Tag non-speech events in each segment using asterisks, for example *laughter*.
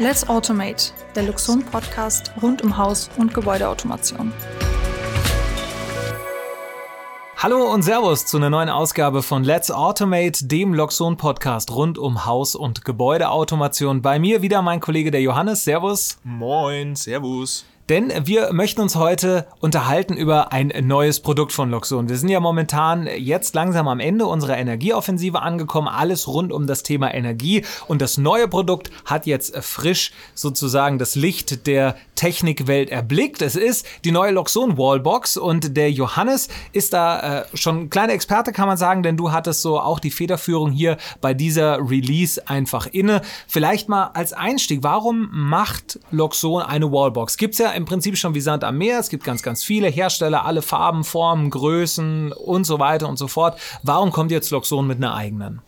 Let's Automate, der Luxon Podcast rund um Haus- und Gebäudeautomation. Hallo und Servus zu einer neuen Ausgabe von Let's Automate, dem Loxon Podcast rund um Haus- und Gebäudeautomation. Bei mir wieder mein Kollege der Johannes. Servus. Moin, Servus. Denn wir möchten uns heute unterhalten über ein neues Produkt von Luxon. Wir sind ja momentan jetzt langsam am Ende unserer Energieoffensive angekommen. Alles rund um das Thema Energie. Und das neue Produkt hat jetzt frisch sozusagen das Licht der Technikwelt erblickt. Es ist die neue Luxon Wallbox und der Johannes ist da äh, schon ein kleiner Experte, kann man sagen, denn du hattest so auch die Federführung hier bei dieser Release einfach inne. Vielleicht mal als Einstieg, warum macht Luxon eine Wallbox? Gibt's ja im Prinzip schon wie Sand am Meer. Es gibt ganz, ganz viele Hersteller, alle Farben, Formen, Größen und so weiter und so fort. Warum kommt jetzt Luxon mit einer eigenen?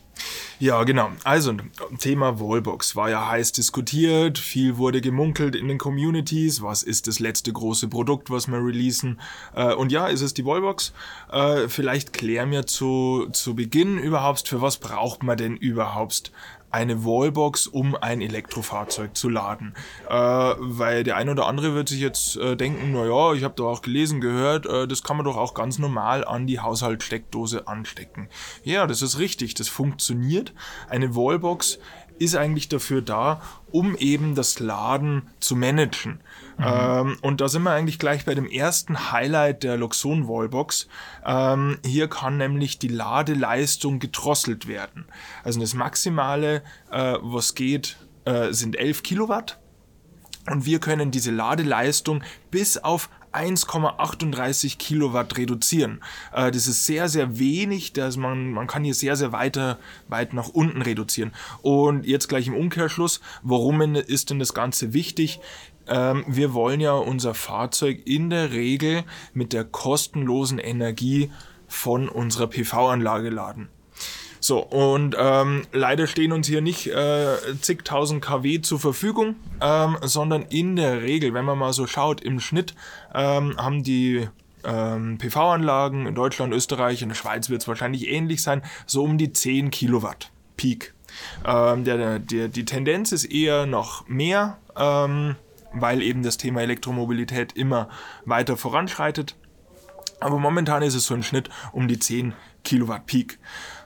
Ja, genau. Also, Thema Wallbox war ja heiß diskutiert, viel wurde gemunkelt in den Communities. Was ist das letzte große Produkt, was wir releasen? Äh, und ja, ist es die Wallbox? Äh, vielleicht klären wir zu, zu Beginn überhaupt, für was braucht man denn überhaupt eine Wallbox, um ein Elektrofahrzeug zu laden. Äh, weil der eine oder andere wird sich jetzt äh, denken, naja, ich habe doch auch gelesen, gehört, äh, das kann man doch auch ganz normal an die Haushaltssteckdose anstecken. Ja, das ist richtig, das funktioniert. Eine Wallbox ist eigentlich dafür da, um eben das Laden zu managen. Mhm. Ähm, und da sind wir eigentlich gleich bei dem ersten Highlight der Luxon Wallbox. Ähm, hier kann nämlich die Ladeleistung gedrosselt werden. Also das Maximale, äh, was geht, äh, sind 11 Kilowatt. Und wir können diese Ladeleistung bis auf 1,38 Kilowatt reduzieren. Äh, das ist sehr, sehr wenig. Das man, man kann hier sehr, sehr weiter, weit nach unten reduzieren. Und jetzt gleich im Umkehrschluss, warum ist denn das Ganze wichtig? Ähm, wir wollen ja unser Fahrzeug in der Regel mit der kostenlosen Energie von unserer PV-Anlage laden. So, und ähm, leider stehen uns hier nicht äh, zigtausend kW zur Verfügung, ähm, sondern in der Regel, wenn man mal so schaut, im Schnitt ähm, haben die ähm, PV-Anlagen in Deutschland, Österreich, in der Schweiz wird es wahrscheinlich ähnlich sein, so um die 10 Kilowatt Peak. Ähm, der, der, die Tendenz ist eher noch mehr, ähm, weil eben das Thema Elektromobilität immer weiter voranschreitet. Aber momentan ist es so im Schnitt um die 10 Kilowatt Peak.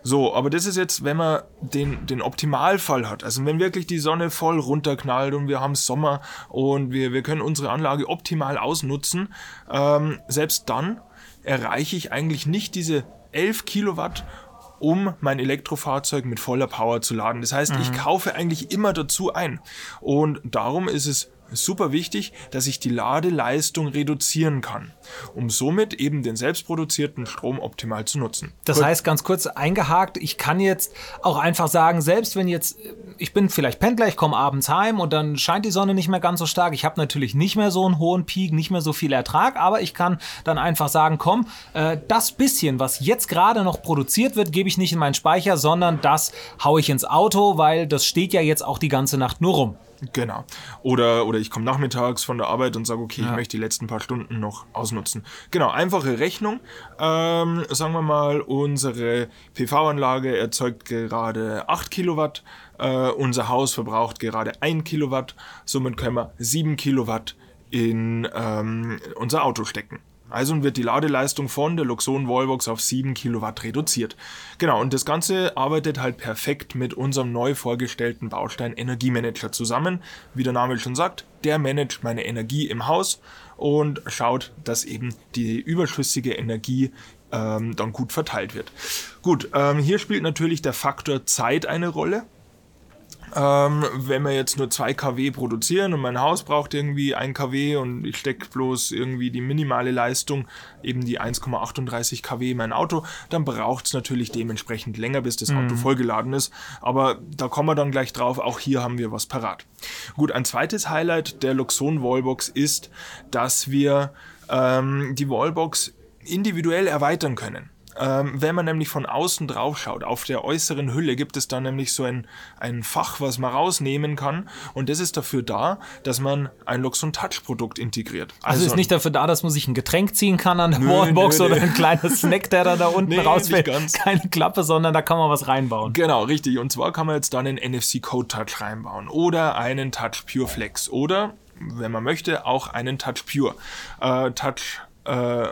So, aber das ist jetzt, wenn man den, den Optimalfall hat. Also wenn wirklich die Sonne voll runterknallt und wir haben Sommer und wir, wir können unsere Anlage optimal ausnutzen, ähm, selbst dann erreiche ich eigentlich nicht diese 11 Kilowatt um mein Elektrofahrzeug mit voller Power zu laden. Das heißt, mhm. ich kaufe eigentlich immer dazu ein. Und darum ist es super wichtig, dass ich die Ladeleistung reduzieren kann, um somit eben den selbstproduzierten Strom optimal zu nutzen. Das heißt, ganz kurz eingehakt, ich kann jetzt auch einfach sagen, selbst wenn jetzt, ich bin vielleicht Pendler, ich komme abends heim und dann scheint die Sonne nicht mehr ganz so stark, ich habe natürlich nicht mehr so einen hohen Peak, nicht mehr so viel Ertrag, aber ich kann dann einfach sagen, komm, äh, das bisschen, was jetzt gerade noch produziert wird, gebe ich nicht in meinen Speicher, sondern das haue ich ins Auto, weil das steht ja jetzt auch die ganze Nacht nur rum. Genau. Oder, oder ich komme nachmittags von der Arbeit und sage, okay, ja. ich möchte die letzten paar Stunden noch ausnutzen. Genau, einfache Rechnung. Ähm, sagen wir mal, unsere PV-Anlage erzeugt gerade 8 Kilowatt, äh, unser Haus verbraucht gerade 1 Kilowatt, somit können wir 7 Kilowatt in ähm, unser Auto stecken. Also wird die Ladeleistung von der Luxon Wallbox auf 7 Kilowatt reduziert. Genau, und das Ganze arbeitet halt perfekt mit unserem neu vorgestellten Baustein Energiemanager zusammen. Wie der Name schon sagt, der managt meine Energie im Haus und schaut, dass eben die überschüssige Energie ähm, dann gut verteilt wird. Gut, ähm, hier spielt natürlich der Faktor Zeit eine Rolle. Ähm, wenn wir jetzt nur 2 kW produzieren und mein Haus braucht irgendwie 1 kW und ich stecke bloß irgendwie die minimale Leistung, eben die 1,38 kW in mein Auto, dann braucht es natürlich dementsprechend länger, bis das Auto mhm. vollgeladen ist. Aber da kommen wir dann gleich drauf, auch hier haben wir was parat. Gut, ein zweites Highlight der Luxon Wallbox ist, dass wir ähm, die Wallbox individuell erweitern können. Ähm, wenn man nämlich von außen drauf schaut, auf der äußeren Hülle gibt es da nämlich so ein, ein Fach, was man rausnehmen kann. Und das ist dafür da, dass man ein Luxon Touch Produkt integriert. Also, also ist nicht dafür da, dass man sich ein Getränk ziehen kann an der nö, Wallbox nö, oder ein kleines Snack, der da, da unten *laughs* nee, rausfällt. Keine Klappe, sondern da kann man was reinbauen. Genau, richtig. Und zwar kann man jetzt dann einen NFC Code Touch reinbauen oder einen Touch Pure Flex oder wenn man möchte, auch einen Touch Pure. Äh, Touch äh,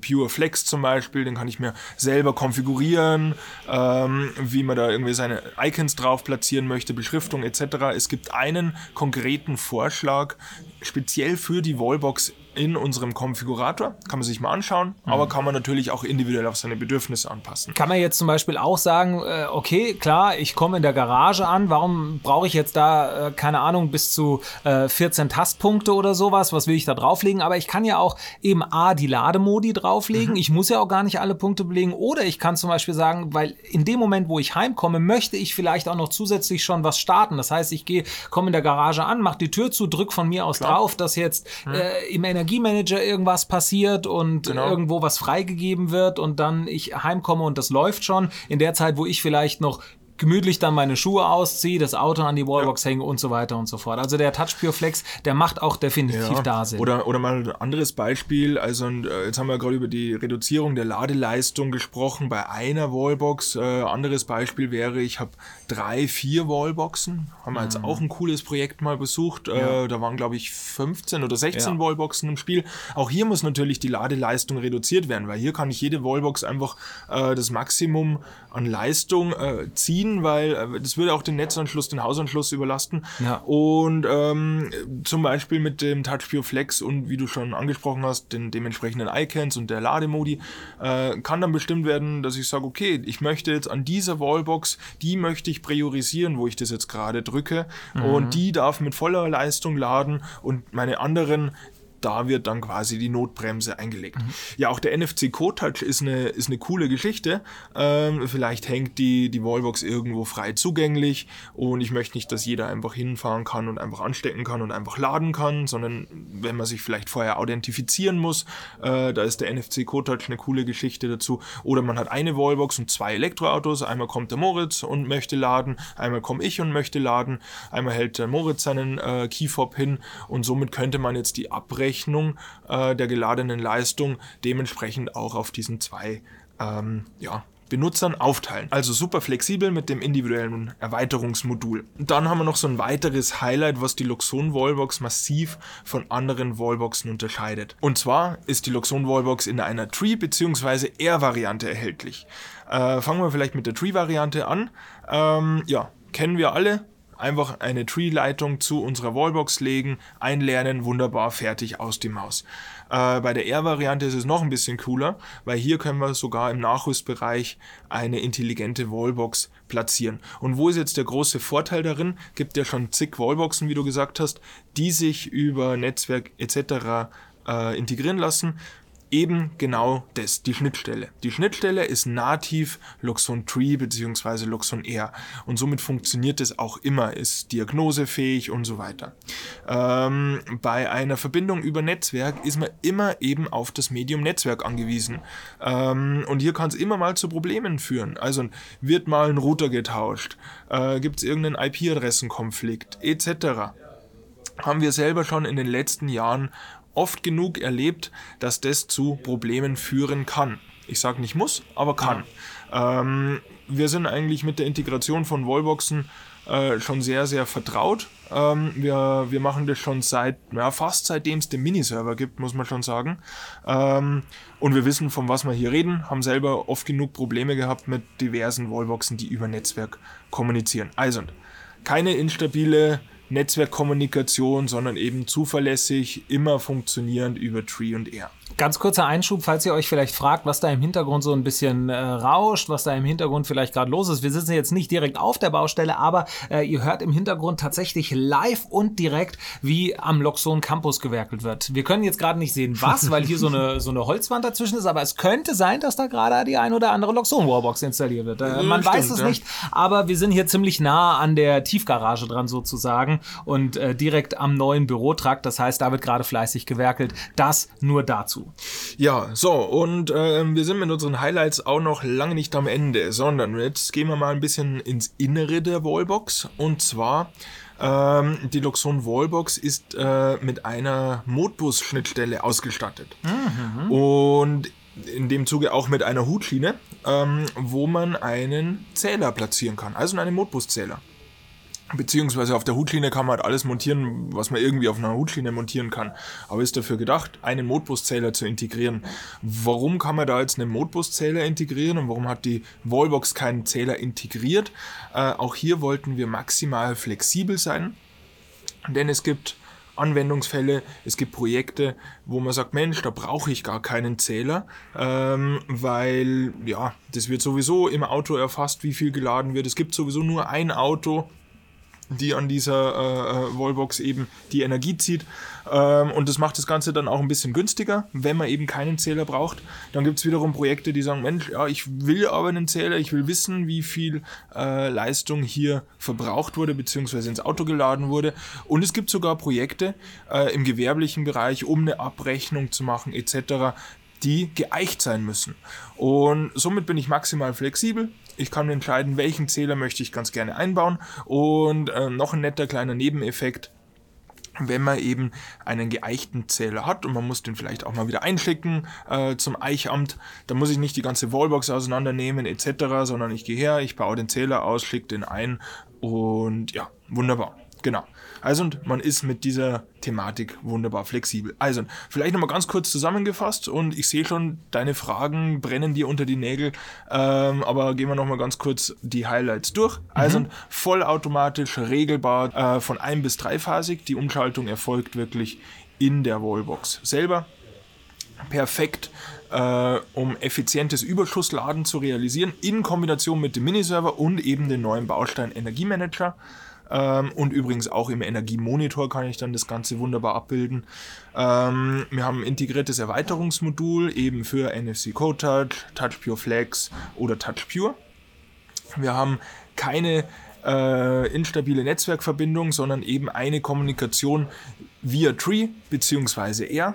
Pure Flex zum Beispiel, den kann ich mir selber konfigurieren, ähm, wie man da irgendwie seine Icons drauf platzieren möchte, Beschriftung etc. Es gibt einen konkreten Vorschlag, speziell für die Wallbox in unserem Konfigurator. Kann man sich mal anschauen, mhm. aber kann man natürlich auch individuell auf seine Bedürfnisse anpassen. Kann man jetzt zum Beispiel auch sagen, äh, okay, klar, ich komme in der Garage an, warum brauche ich jetzt da, äh, keine Ahnung, bis zu äh, 14 Tastpunkte oder sowas, was will ich da drauflegen? Aber ich kann ja auch eben A, die Lademodi drauflegen, mhm. ich muss ja auch gar nicht alle Punkte belegen oder ich kann zum Beispiel sagen, weil in dem Moment, wo ich heimkomme, möchte ich vielleicht auch noch zusätzlich schon was starten. Das heißt, ich gehe, komme in der Garage an, mache die Tür zu, drück von mir aus klar. drauf, dass jetzt mhm. äh, im Energie Energiemanager irgendwas passiert und genau. irgendwo was freigegeben wird und dann ich heimkomme und das läuft schon. In der Zeit, wo ich vielleicht noch gemütlich dann meine Schuhe ausziehe, das Auto an die Wallbox ja. hänge und so weiter und so fort. Also der Touch Pure Flex, der macht auch definitiv ja. da Sinn. Oder, oder mal ein anderes Beispiel, also äh, jetzt haben wir gerade über die Reduzierung der Ladeleistung gesprochen bei einer Wallbox. Äh, anderes Beispiel wäre, ich habe drei, vier Wallboxen, haben wir mhm. jetzt auch ein cooles Projekt mal besucht. Äh, ja. Äh, da waren glaube ich 15 oder 16 Wallboxen im Spiel. Auch hier muss natürlich die Ladeleistung reduziert werden, weil hier kann ich jede Wallbox einfach äh, das Maximum an Leistung äh, ziehen ziehen, weil äh, das würde auch den Netzanschluss, den Hausanschluss überlasten. Ja. Und ähm, zum Beispiel mit dem TouchPure Flex und wie du schon angesprochen hast, den dementsprechenden Icons und der Lademodi, äh, kann dann bestimmt werden, dass ich sage, okay, ich möchte jetzt an dieser Wallbox, die möchte ich priorisieren, wo ich das jetzt gerade drücke. Mhm. Und die darf mit voller Leistung laden und meine anderen, da wird dann quasi die Notbremse eingelegt. Mhm. Ja, auch der NFC Code Touch ist eine, ist eine coole Geschichte. Ähm, vielleicht hängt die, die Wallbox irgendwo frei zugänglich und ich möchte nicht, dass jeder einfach hinfahren kann und einfach anstecken kann und einfach laden kann, sondern wenn man sich vielleicht vorher authentifizieren muss, äh, da ist der NFC Code Touch eine coole Geschichte dazu. Oder man hat eine Wallbox und zwei Elektroautos. Einmal kommt der Moritz und möchte laden, einmal komme ich und möchte laden, einmal hält der Moritz seinen äh, Keyfob hin und somit könnte man jetzt die Abrechnung Berechnung äh, der geladenen Leistung dementsprechend auch auf diesen zwei ähm, ja, Benutzern aufteilen. Also super flexibel mit dem individuellen Erweiterungsmodul. Dann haben wir noch so ein weiteres Highlight, was die Luxon Wallbox massiv von anderen Wallboxen unterscheidet. Und zwar ist die Luxon Wallbox in einer Tree- bzw. Air-Variante erhältlich. Äh, fangen wir vielleicht mit der Tree-Variante an. Ähm, ja, kennen wir alle einfach eine Tree-Leitung zu unserer Wallbox legen, einlernen, wunderbar, fertig aus dem Haus. Äh, bei der R-Variante ist es noch ein bisschen cooler, weil hier können wir sogar im Nachrüstbereich eine intelligente Wallbox platzieren. Und wo ist jetzt der große Vorteil darin? Gibt ja schon zig Wallboxen, wie du gesagt hast, die sich über Netzwerk etc. Äh, integrieren lassen eben genau das, die Schnittstelle. Die Schnittstelle ist nativ Luxon Tree bzw. Luxon Air und somit funktioniert es auch immer, ist diagnosefähig und so weiter. Ähm, bei einer Verbindung über Netzwerk ist man immer eben auf das Medium Netzwerk angewiesen ähm, und hier kann es immer mal zu Problemen führen. Also wird mal ein Router getauscht, äh, gibt es irgendeinen IP-Adressenkonflikt etc haben wir selber schon in den letzten Jahren oft genug erlebt, dass das zu Problemen führen kann. Ich sage nicht muss, aber kann. Ähm, wir sind eigentlich mit der Integration von Wallboxen äh, schon sehr, sehr vertraut. Ähm, wir, wir machen das schon seit, ja, fast seitdem es den Miniserver gibt, muss man schon sagen. Ähm, und wir wissen, von was wir hier reden, haben selber oft genug Probleme gehabt mit diversen Wallboxen, die über Netzwerk kommunizieren. Also, keine instabile Netzwerkkommunikation, sondern eben zuverlässig, immer funktionierend über Tree und Air. Ganz kurzer Einschub, falls ihr euch vielleicht fragt, was da im Hintergrund so ein bisschen äh, rauscht, was da im Hintergrund vielleicht gerade los ist. Wir sitzen jetzt nicht direkt auf der Baustelle, aber äh, ihr hört im Hintergrund tatsächlich live und direkt, wie am Loxon Campus gewerkelt wird. Wir können jetzt gerade nicht sehen, was, weil hier so eine, *laughs* so eine Holzwand dazwischen ist, aber es könnte sein, dass da gerade die ein oder andere Loxon Wallbox installiert wird. Äh, man Stimmt, weiß es ja. nicht, aber wir sind hier ziemlich nah an der Tiefgarage dran sozusagen und äh, direkt am neuen Bürotrakt. Das heißt, da wird gerade fleißig gewerkelt. Das nur dazu. Dazu. Ja, so, und äh, wir sind mit unseren Highlights auch noch lange nicht am Ende, sondern jetzt gehen wir mal ein bisschen ins Innere der Wallbox. Und zwar, ähm, die Luxon Wallbox ist äh, mit einer Modbus-Schnittstelle ausgestattet. Mhm. Und in dem Zuge auch mit einer Hutschiene, ähm, wo man einen Zähler platzieren kann, also einen Modbuszähler. Beziehungsweise auf der Hutschiene kann man halt alles montieren, was man irgendwie auf einer Hutschiene montieren kann. Aber ist dafür gedacht, einen Modbuszähler zu integrieren. Warum kann man da jetzt einen Modbuszähler integrieren und warum hat die Wallbox keinen Zähler integriert? Äh, auch hier wollten wir maximal flexibel sein, denn es gibt Anwendungsfälle, es gibt Projekte, wo man sagt, Mensch, da brauche ich gar keinen Zähler, ähm, weil ja, das wird sowieso im Auto erfasst, wie viel geladen wird. Es gibt sowieso nur ein Auto, die an dieser äh, äh, Wallbox eben die Energie zieht. Ähm, und das macht das Ganze dann auch ein bisschen günstiger, wenn man eben keinen Zähler braucht. Dann gibt es wiederum Projekte, die sagen, Mensch, ja, ich will aber einen Zähler, ich will wissen, wie viel äh, Leistung hier verbraucht wurde, beziehungsweise ins Auto geladen wurde. Und es gibt sogar Projekte äh, im gewerblichen Bereich, um eine Abrechnung zu machen, etc., die geeicht sein müssen. Und somit bin ich maximal flexibel. Ich kann entscheiden, welchen Zähler möchte ich ganz gerne einbauen. Und äh, noch ein netter kleiner Nebeneffekt wenn man eben einen geeichten Zähler hat und man muss den vielleicht auch mal wieder einschicken äh, zum Eichamt, dann muss ich nicht die ganze Wallbox auseinandernehmen etc., sondern ich gehe her, ich baue den Zähler aus, schicke den ein und ja, wunderbar. Genau. Also und man ist mit dieser Thematik wunderbar flexibel. Also vielleicht nochmal ganz kurz zusammengefasst und ich sehe schon, deine Fragen brennen dir unter die Nägel, ähm, aber gehen wir nochmal ganz kurz die Highlights durch. Mhm. Also vollautomatisch regelbar äh, von ein- bis dreiphasig. Die Umschaltung erfolgt wirklich in der Wallbox selber. Perfekt äh, um effizientes Überschussladen zu realisieren, in Kombination mit dem Miniserver und eben dem neuen Baustein Energiemanager. Ähm, und übrigens auch im Energiemonitor kann ich dann das Ganze wunderbar abbilden. Ähm, wir haben ein integriertes Erweiterungsmodul eben für NFC Code Touch, Touch Pure Flex oder Touch Pure. Wir haben keine äh, instabile Netzwerkverbindung, sondern eben eine Kommunikation via Tree bzw. Air.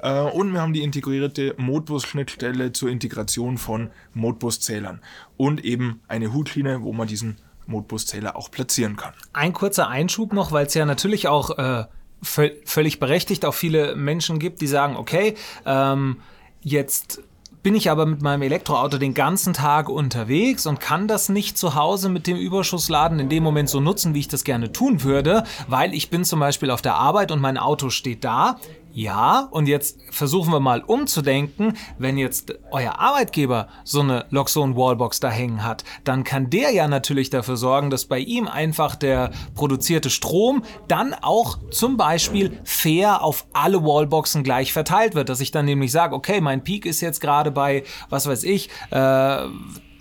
Äh, und wir haben die integrierte Modbus-Schnittstelle zur Integration von Modbus-Zählern und eben eine Hutschiene, wo man diesen Modbuszähler auch platzieren kann. Ein kurzer Einschub noch, weil es ja natürlich auch äh, völlig berechtigt auch viele Menschen gibt, die sagen, okay, ähm, jetzt bin ich aber mit meinem Elektroauto den ganzen Tag unterwegs und kann das nicht zu Hause mit dem Überschussladen in dem Moment so nutzen, wie ich das gerne tun würde, weil ich bin zum Beispiel auf der Arbeit und mein Auto steht da. Ja, und jetzt versuchen wir mal umzudenken, wenn jetzt euer Arbeitgeber so eine Loxone Wallbox da hängen hat, dann kann der ja natürlich dafür sorgen, dass bei ihm einfach der produzierte Strom dann auch zum Beispiel fair auf alle Wallboxen gleich verteilt wird, dass ich dann nämlich sage, okay, mein Peak ist jetzt gerade bei, was weiß ich, äh,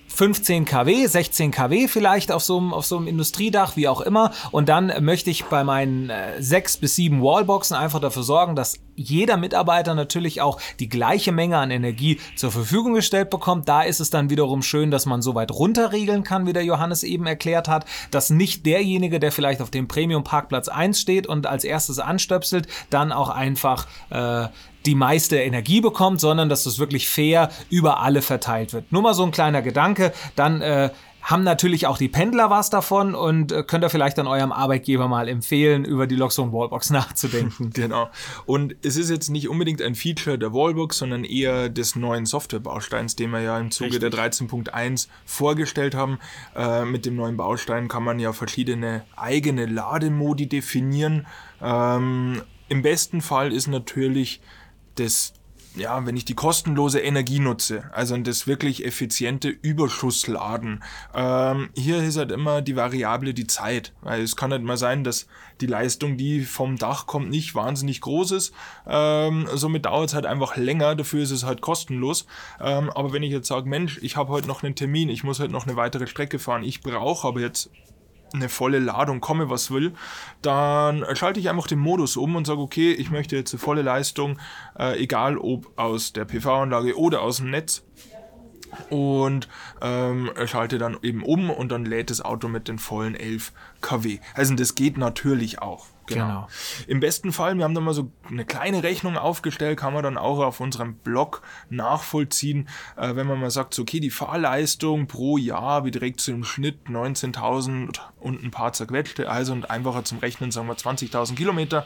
15 kW, 16 kW vielleicht auf so einem, auf so einem Industriedach, wie auch immer. Und dann möchte ich bei meinen äh, sechs bis sieben Wallboxen einfach dafür sorgen, dass jeder Mitarbeiter natürlich auch die gleiche Menge an Energie zur Verfügung gestellt bekommt. Da ist es dann wiederum schön, dass man so weit runterregeln kann, wie der Johannes eben erklärt hat, dass nicht derjenige, der vielleicht auf dem Premium-Parkplatz 1 steht und als erstes anstöpselt, dann auch einfach äh, die meiste Energie bekommt, sondern dass das wirklich fair über alle verteilt wird. Nur mal so ein kleiner Gedanke, dann äh, haben natürlich auch die Pendler was davon und äh, könnt ihr vielleicht dann eurem Arbeitgeber mal empfehlen, über die Loxone Wallbox *laughs* nachzudenken. *laughs* genau. Und es ist jetzt nicht unbedingt ein Feature der Wallbox, sondern eher des neuen Softwarebausteins, den wir ja im Zuge Richtig. der 13.1 vorgestellt haben. Äh, mit dem neuen Baustein kann man ja verschiedene eigene Lademodi definieren. Ähm, Im besten Fall ist natürlich das, ja, wenn ich die kostenlose Energie nutze, also das wirklich effiziente Überschussladen, ähm, hier ist halt immer die Variable die Zeit, weil es kann halt mal sein, dass die Leistung, die vom Dach kommt, nicht wahnsinnig groß ist, ähm, somit dauert es halt einfach länger, dafür ist es halt kostenlos, ähm, aber wenn ich jetzt sage, Mensch, ich habe heute noch einen Termin, ich muss halt noch eine weitere Strecke fahren, ich brauche aber jetzt eine volle Ladung komme, was will, dann schalte ich einfach den Modus um und sage, okay, ich möchte jetzt eine volle Leistung, äh, egal ob aus der PV-Anlage oder aus dem Netz. und ähm, schalte dann eben um und dann lädt das Auto mit den vollen 11 kW. Also das geht natürlich auch. Genau. genau. Im besten Fall, wir haben da mal so eine kleine Rechnung aufgestellt, kann man dann auch auf unserem Blog nachvollziehen, äh, wenn man mal sagt, so, okay, die Fahrleistung pro Jahr beträgt so im Schnitt 19.000 und ein paar zerquetschte, also und einfacher zum Rechnen sagen wir 20.000 Kilometer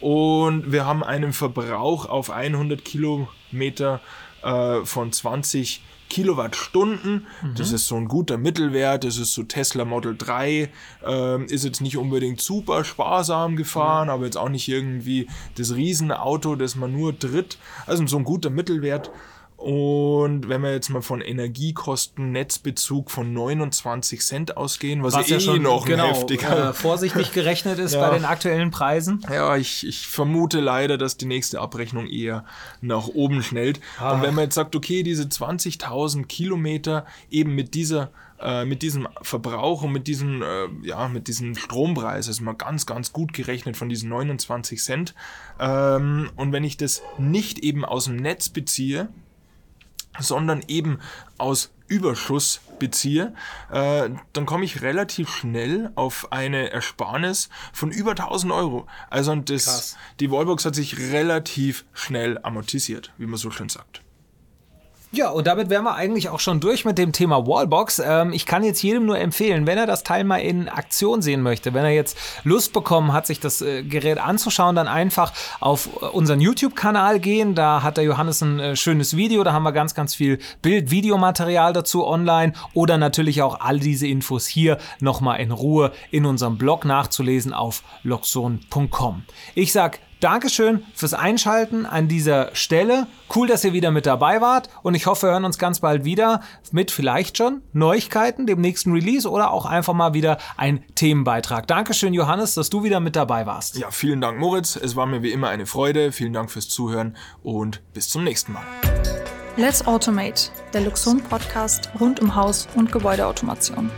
und wir haben einen Verbrauch auf 100 Kilometer äh, von 20 Kilowattstunden. Mhm. Das ist so ein guter Mittelwert. Das ist so Tesla Model 3. Ähm, ist jetzt nicht unbedingt super sparsam gefahren, mhm. aber jetzt auch nicht irgendwie das Riesenauto, das man nur tritt. Also so ein guter Mittelwert. Und wenn wir jetzt mal von Energiekosten, Netzbezug von 29 Cent ausgehen, was, was ja, eh schon noch genau, heftiger äh, vorsichtig gerechnet ist *laughs* ja. bei den aktuellen Preisen. Ja, ich, ich vermute leider, dass die nächste Abrechnung eher nach oben schnellt. Ah. Und wenn man jetzt sagt, okay, diese 20.000 Kilometer eben mit dieser äh, mit diesem Verbrauch und mit diesem, äh, ja, mit diesem Strompreis, ist mal ganz, ganz gut gerechnet von diesen 29 Cent. Ähm, und wenn ich das nicht eben aus dem Netz beziehe, sondern eben aus Überschuss beziehe, äh, dann komme ich relativ schnell auf eine Ersparnis von über 1000 Euro. Also das, die Wallbox hat sich relativ schnell amortisiert, wie man so schön sagt. Ja, und damit wären wir eigentlich auch schon durch mit dem Thema Wallbox. Ähm, ich kann jetzt jedem nur empfehlen, wenn er das Teil mal in Aktion sehen möchte, wenn er jetzt Lust bekommen hat, sich das äh, Gerät anzuschauen, dann einfach auf äh, unseren YouTube-Kanal gehen. Da hat der Johannes ein äh, schönes Video, da haben wir ganz, ganz viel Bild-Videomaterial dazu online oder natürlich auch all diese Infos hier nochmal in Ruhe in unserem Blog nachzulesen auf loxon.com. Ich sag Dankeschön fürs Einschalten an dieser Stelle. Cool, dass ihr wieder mit dabei wart und ich hoffe, wir hören uns ganz bald wieder mit vielleicht schon Neuigkeiten, dem nächsten Release oder auch einfach mal wieder ein Themenbeitrag. Dankeschön, Johannes, dass du wieder mit dabei warst. Ja, vielen Dank, Moritz. Es war mir wie immer eine Freude. Vielen Dank fürs Zuhören und bis zum nächsten Mal. Let's Automate, der Luxon Podcast rund um Haus- und Gebäudeautomation.